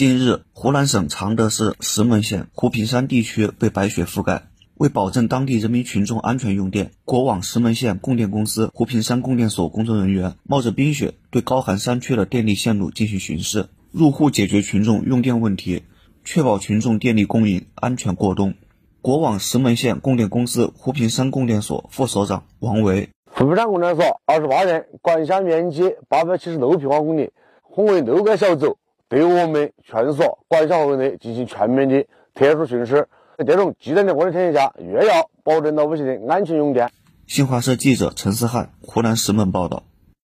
近日，湖南省常德市石门县湖坪山地区被白雪覆盖。为保证当地人民群众安全用电，国网石门县供电公司湖坪山供电所工作人员冒着冰雪，对高寒山区的电力线路进行巡视，入户解决群众用电问题，确保群众电力供应安全过冬。国网石门县供电公司湖坪山供电所副所长王维：湖坪山供电所二十八人，管辖面积八百七十六平方公里，分为六个小组，对我们全所管辖范围内进行全面的特殊巡视。在这种极端的恶劣天气下，越要保证老百姓的安全用电。新华社记者陈思翰，湖南石门报道。